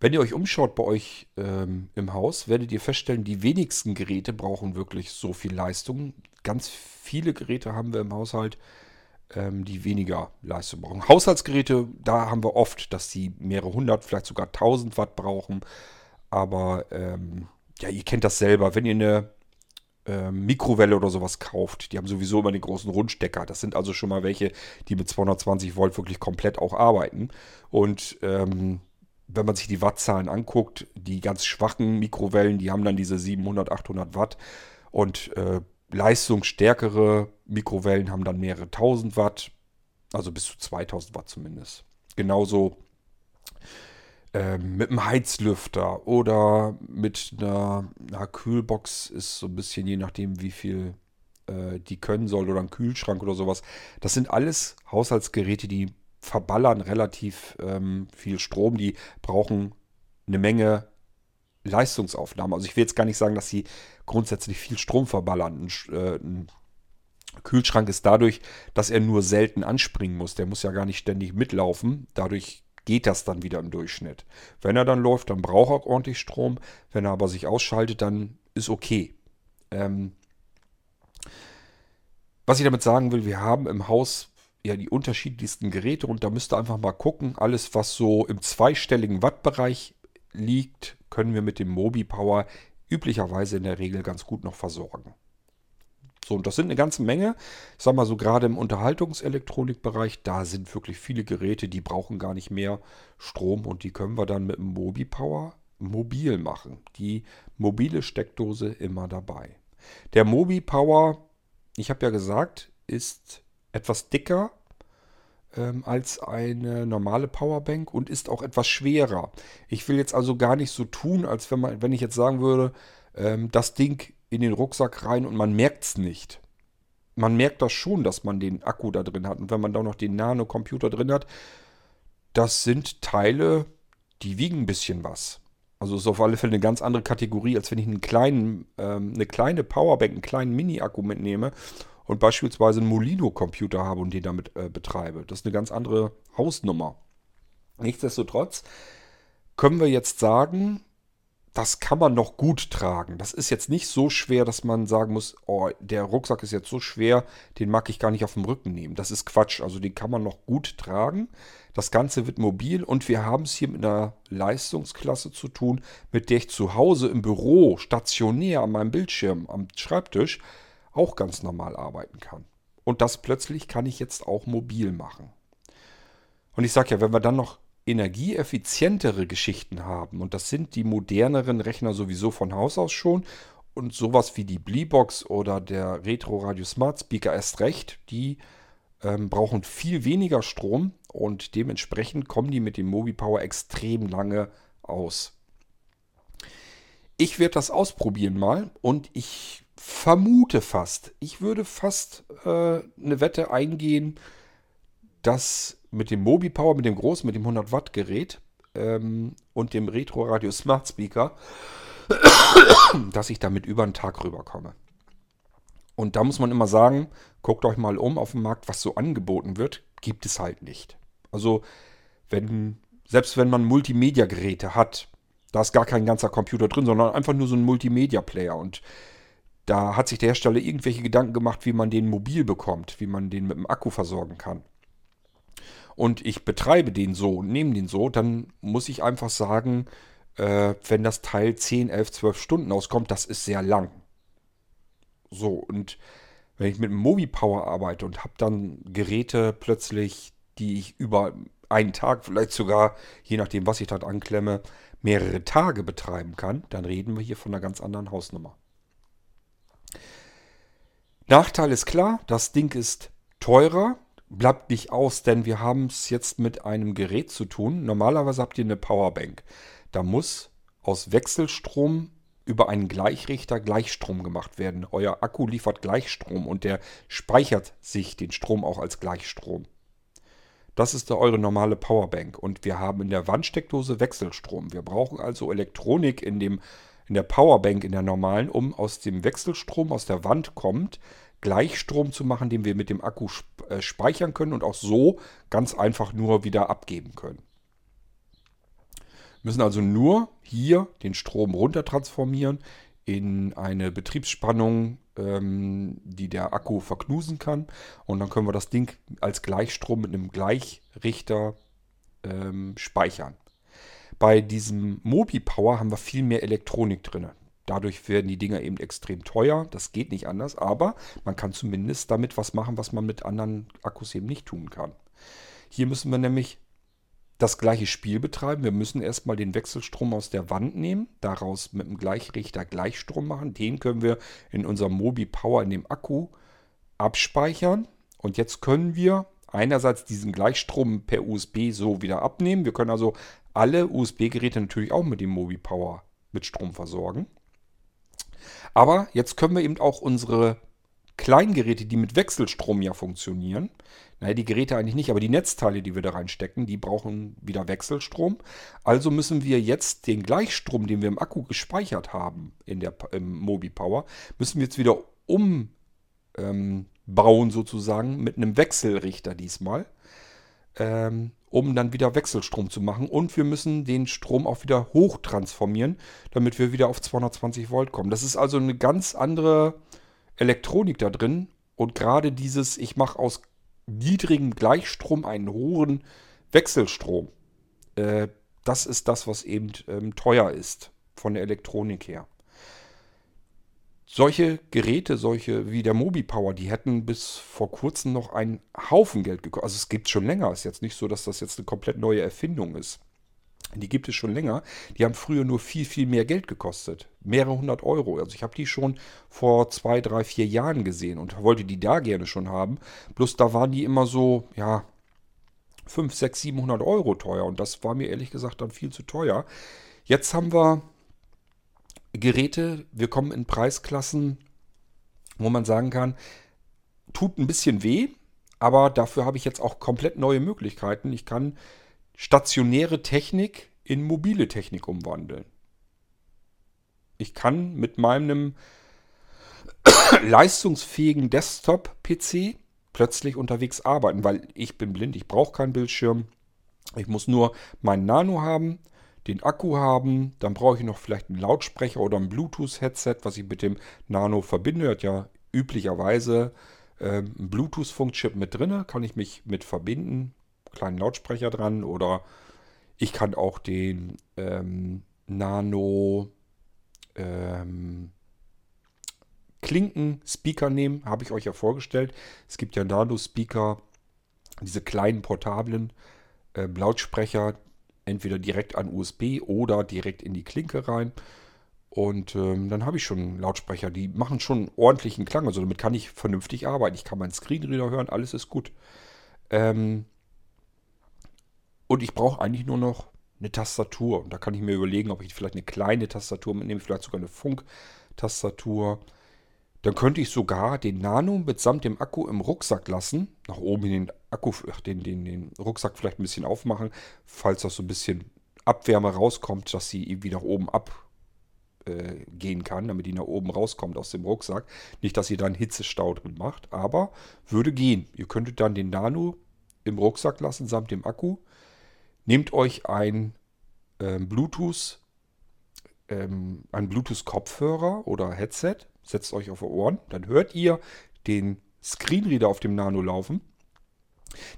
wenn ihr euch umschaut bei euch ähm, im Haus, werdet ihr feststellen, die wenigsten Geräte brauchen wirklich so viel Leistung. Ganz viele Geräte haben wir im Haushalt, die weniger Leistung brauchen. Haushaltsgeräte, da haben wir oft, dass die mehrere hundert, vielleicht sogar tausend Watt brauchen. Aber ähm, ja, ihr kennt das selber. Wenn ihr eine ähm, Mikrowelle oder sowas kauft, die haben sowieso immer den großen Rundstecker. Das sind also schon mal welche, die mit 220 Volt wirklich komplett auch arbeiten. Und ähm, wenn man sich die Wattzahlen anguckt, die ganz schwachen Mikrowellen, die haben dann diese 700, 800 Watt und äh, leistungsstärkere Mikrowellen haben dann mehrere tausend Watt, also bis zu 2000 Watt zumindest. Genauso ähm, mit einem Heizlüfter oder mit einer, einer Kühlbox ist so ein bisschen je nachdem, wie viel äh, die können soll oder ein Kühlschrank oder sowas. Das sind alles Haushaltsgeräte, die verballern relativ ähm, viel Strom. Die brauchen eine Menge Leistungsaufnahme. Also ich will jetzt gar nicht sagen, dass sie grundsätzlich viel Strom verballern. Ein, äh, ein Kühlschrank ist dadurch, dass er nur selten anspringen muss. Der muss ja gar nicht ständig mitlaufen. Dadurch geht das dann wieder im Durchschnitt. Wenn er dann läuft, dann braucht er ordentlich Strom. Wenn er aber sich ausschaltet, dann ist okay. Ähm, was ich damit sagen will, wir haben im Haus ja die unterschiedlichsten Geräte und da müsst ihr einfach mal gucken. Alles, was so im zweistelligen Wattbereich liegt, können wir mit dem Mobi Power üblicherweise in der Regel ganz gut noch versorgen. So, und das sind eine ganze Menge. Ich sag mal so, gerade im Unterhaltungselektronikbereich, da sind wirklich viele Geräte, die brauchen gar nicht mehr Strom und die können wir dann mit dem Mobi Power mobil machen. Die mobile Steckdose immer dabei. Der Mobi Power, ich habe ja gesagt, ist etwas dicker ähm, als eine normale Powerbank und ist auch etwas schwerer. Ich will jetzt also gar nicht so tun, als wenn, man, wenn ich jetzt sagen würde, ähm, das Ding in den Rucksack rein und man merkt es nicht. Man merkt das schon, dass man den Akku da drin hat. Und wenn man da noch den Nano-Computer drin hat, das sind Teile, die wiegen ein bisschen was. Also ist auf alle Fälle eine ganz andere Kategorie, als wenn ich einen kleinen, ähm, eine kleine Powerbank, einen kleinen Mini-Akku mitnehme und beispielsweise einen Molino-Computer habe und den damit äh, betreibe. Das ist eine ganz andere Hausnummer. Nichtsdestotrotz können wir jetzt sagen, das kann man noch gut tragen. Das ist jetzt nicht so schwer, dass man sagen muss, oh, der Rucksack ist jetzt so schwer, den mag ich gar nicht auf dem Rücken nehmen. Das ist Quatsch. Also den kann man noch gut tragen. Das Ganze wird mobil und wir haben es hier mit einer Leistungsklasse zu tun, mit der ich zu Hause im Büro, stationär an meinem Bildschirm, am Schreibtisch auch ganz normal arbeiten kann. Und das plötzlich kann ich jetzt auch mobil machen. Und ich sage ja, wenn wir dann noch energieeffizientere Geschichten haben, und das sind die moderneren Rechner sowieso von Haus aus schon, und sowas wie die Bleebox oder der Retro Radio Smart Speaker erst recht, die ähm, brauchen viel weniger Strom und dementsprechend kommen die mit dem Mobi Power extrem lange aus. Ich werde das ausprobieren mal und ich vermute fast, ich würde fast äh, eine Wette eingehen, dass mit dem Mobi Power, mit dem großen, mit dem 100 Watt Gerät ähm, und dem Retro Radio Smart Speaker, dass ich damit über einen Tag rüberkomme. Und da muss man immer sagen, guckt euch mal um auf dem Markt, was so angeboten wird, gibt es halt nicht. Also wenn, selbst wenn man Multimedia-Geräte hat, da ist gar kein ganzer Computer drin, sondern einfach nur so ein Multimedia-Player. Und da hat sich der Hersteller irgendwelche Gedanken gemacht, wie man den mobil bekommt, wie man den mit dem Akku versorgen kann und ich betreibe den so und nehme den so, dann muss ich einfach sagen, äh, wenn das Teil 10, 11, 12 Stunden auskommt, das ist sehr lang. So, und wenn ich mit einem Mobi Power arbeite und habe dann Geräte plötzlich, die ich über einen Tag, vielleicht sogar, je nachdem, was ich dort anklemme, mehrere Tage betreiben kann, dann reden wir hier von einer ganz anderen Hausnummer. Nachteil ist klar, das Ding ist teurer, bleibt nicht aus, denn wir haben es jetzt mit einem Gerät zu tun. Normalerweise habt ihr eine Powerbank. Da muss aus Wechselstrom über einen Gleichrichter Gleichstrom gemacht werden. Euer Akku liefert Gleichstrom und der speichert sich den Strom auch als Gleichstrom. Das ist da eure normale Powerbank und wir haben in der Wandsteckdose Wechselstrom. Wir brauchen also Elektronik in, dem, in der Powerbank, in der normalen, um aus dem Wechselstrom aus der Wand kommt, Gleichstrom zu machen, den wir mit dem Akku äh, speichern können und auch so ganz einfach nur wieder abgeben können. Wir müssen also nur hier den Strom runter transformieren in eine Betriebsspannung, ähm, die der Akku verknusen kann. Und dann können wir das Ding als Gleichstrom mit einem Gleichrichter ähm, speichern. Bei diesem Mobi Power haben wir viel mehr Elektronik drin. Dadurch werden die Dinger eben extrem teuer. Das geht nicht anders, aber man kann zumindest damit was machen, was man mit anderen Akkus eben nicht tun kann. Hier müssen wir nämlich das gleiche Spiel betreiben. Wir müssen erstmal den Wechselstrom aus der Wand nehmen, daraus mit dem Gleichrichter Gleichstrom machen. Den können wir in unserem Mobi Power in dem Akku abspeichern. Und jetzt können wir einerseits diesen Gleichstrom per USB so wieder abnehmen. Wir können also alle USB-Geräte natürlich auch mit dem Mobi Power mit Strom versorgen. Aber jetzt können wir eben auch unsere kleinen Geräte, die mit Wechselstrom ja funktionieren, naja, die Geräte eigentlich nicht, aber die Netzteile, die wir da reinstecken, die brauchen wieder Wechselstrom. Also müssen wir jetzt den Gleichstrom, den wir im Akku gespeichert haben, in der, im Mobi Power, müssen wir jetzt wieder umbauen ähm, sozusagen mit einem Wechselrichter diesmal. Ähm, um dann wieder Wechselstrom zu machen. Und wir müssen den Strom auch wieder hoch transformieren, damit wir wieder auf 220 Volt kommen. Das ist also eine ganz andere Elektronik da drin. Und gerade dieses, ich mache aus niedrigem Gleichstrom einen hohen Wechselstrom, äh, das ist das, was eben ähm, teuer ist von der Elektronik her. Solche Geräte, solche wie der MobiPower, die hätten bis vor kurzem noch einen Haufen Geld gekostet. Also es gibt schon länger. Es ist jetzt nicht so, dass das jetzt eine komplett neue Erfindung ist. Die gibt es schon länger. Die haben früher nur viel, viel mehr Geld gekostet. Mehrere hundert Euro. Also ich habe die schon vor zwei, drei, vier Jahren gesehen und wollte die da gerne schon haben. Bloß da waren die immer so, ja, 5, 6, 700 Euro teuer. Und das war mir ehrlich gesagt dann viel zu teuer. Jetzt haben wir Geräte, wir kommen in Preisklassen, wo man sagen kann, tut ein bisschen weh, aber dafür habe ich jetzt auch komplett neue Möglichkeiten. Ich kann stationäre Technik in mobile Technik umwandeln. Ich kann mit meinem leistungsfähigen Desktop-PC plötzlich unterwegs arbeiten, weil ich bin blind, ich brauche keinen Bildschirm. Ich muss nur meinen Nano haben, den Akku haben, dann brauche ich noch vielleicht einen Lautsprecher oder ein Bluetooth-Headset, was ich mit dem Nano verbinde. Hat ja üblicherweise äh, einen Bluetooth-Funkchip mit drin, kann ich mich mit verbinden, kleinen Lautsprecher dran oder ich kann auch den ähm, Nano ähm, Klinken-Speaker nehmen, habe ich euch ja vorgestellt. Es gibt ja Nano-Speaker, diese kleinen portablen äh, Lautsprecher, entweder direkt an USB oder direkt in die Klinke rein. Und ähm, dann habe ich schon Lautsprecher, die machen schon ordentlichen Klang. Also damit kann ich vernünftig arbeiten. Ich kann meinen Screenreader hören, alles ist gut. Ähm und ich brauche eigentlich nur noch eine Tastatur. Und da kann ich mir überlegen, ob ich vielleicht eine kleine Tastatur mitnehme, vielleicht sogar eine Funk-Tastatur. Dann könnte ich sogar den Nano mitsamt dem Akku im Rucksack lassen. Nach oben in den Akku, den, den, den Rucksack vielleicht ein bisschen aufmachen, falls das so ein bisschen Abwärme rauskommt, dass sie irgendwie nach oben abgehen äh, kann, damit die nach oben rauskommt aus dem Rucksack. Nicht, dass ihr da einen Hitzestau drin macht, aber würde gehen. Ihr könntet dann den Nano im Rucksack lassen, samt dem Akku. Nehmt euch ein ähm, Bluetooth, ähm, ein Bluetooth-Kopfhörer oder Headset setzt euch auf Ohren, dann hört ihr den Screenreader auf dem Nano laufen.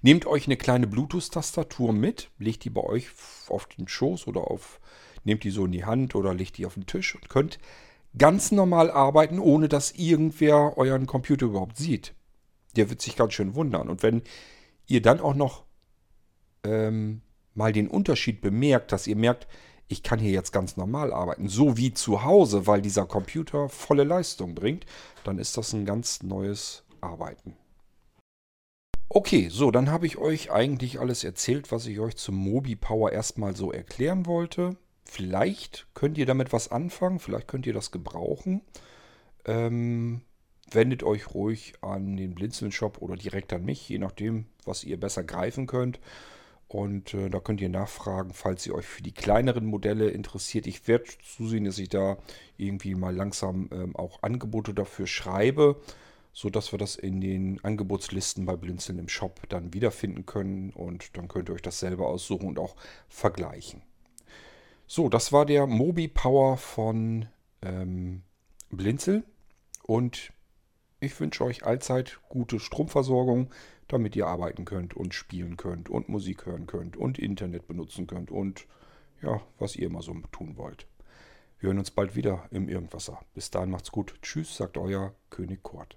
Nehmt euch eine kleine Bluetooth-Tastatur mit, legt die bei euch auf den Schoß oder auf, nehmt die so in die Hand oder legt die auf den Tisch und könnt ganz normal arbeiten, ohne dass irgendwer euren Computer überhaupt sieht. Der wird sich ganz schön wundern. Und wenn ihr dann auch noch ähm, mal den Unterschied bemerkt, dass ihr merkt, ich kann hier jetzt ganz normal arbeiten, so wie zu Hause, weil dieser Computer volle Leistung bringt, dann ist das ein ganz neues Arbeiten. Okay, so, dann habe ich euch eigentlich alles erzählt, was ich euch zum Mobi Power erstmal so erklären wollte. Vielleicht könnt ihr damit was anfangen, vielleicht könnt ihr das gebrauchen. Ähm, wendet euch ruhig an den Blinzeln-Shop oder direkt an mich, je nachdem, was ihr besser greifen könnt. Und äh, da könnt ihr nachfragen, falls ihr euch für die kleineren Modelle interessiert. Ich werde zusehen, dass ich da irgendwie mal langsam ähm, auch Angebote dafür schreibe, sodass wir das in den Angebotslisten bei Blinzeln im Shop dann wiederfinden können. Und dann könnt ihr euch das selber aussuchen und auch vergleichen. So, das war der Mobi Power von ähm, Blinzeln. Und ich wünsche euch allzeit gute Stromversorgung damit ihr arbeiten könnt und spielen könnt und Musik hören könnt und Internet benutzen könnt und ja, was ihr immer so tun wollt. Wir hören uns bald wieder im Irgendwasser. Bis dahin macht's gut. Tschüss, sagt euer König Kurt.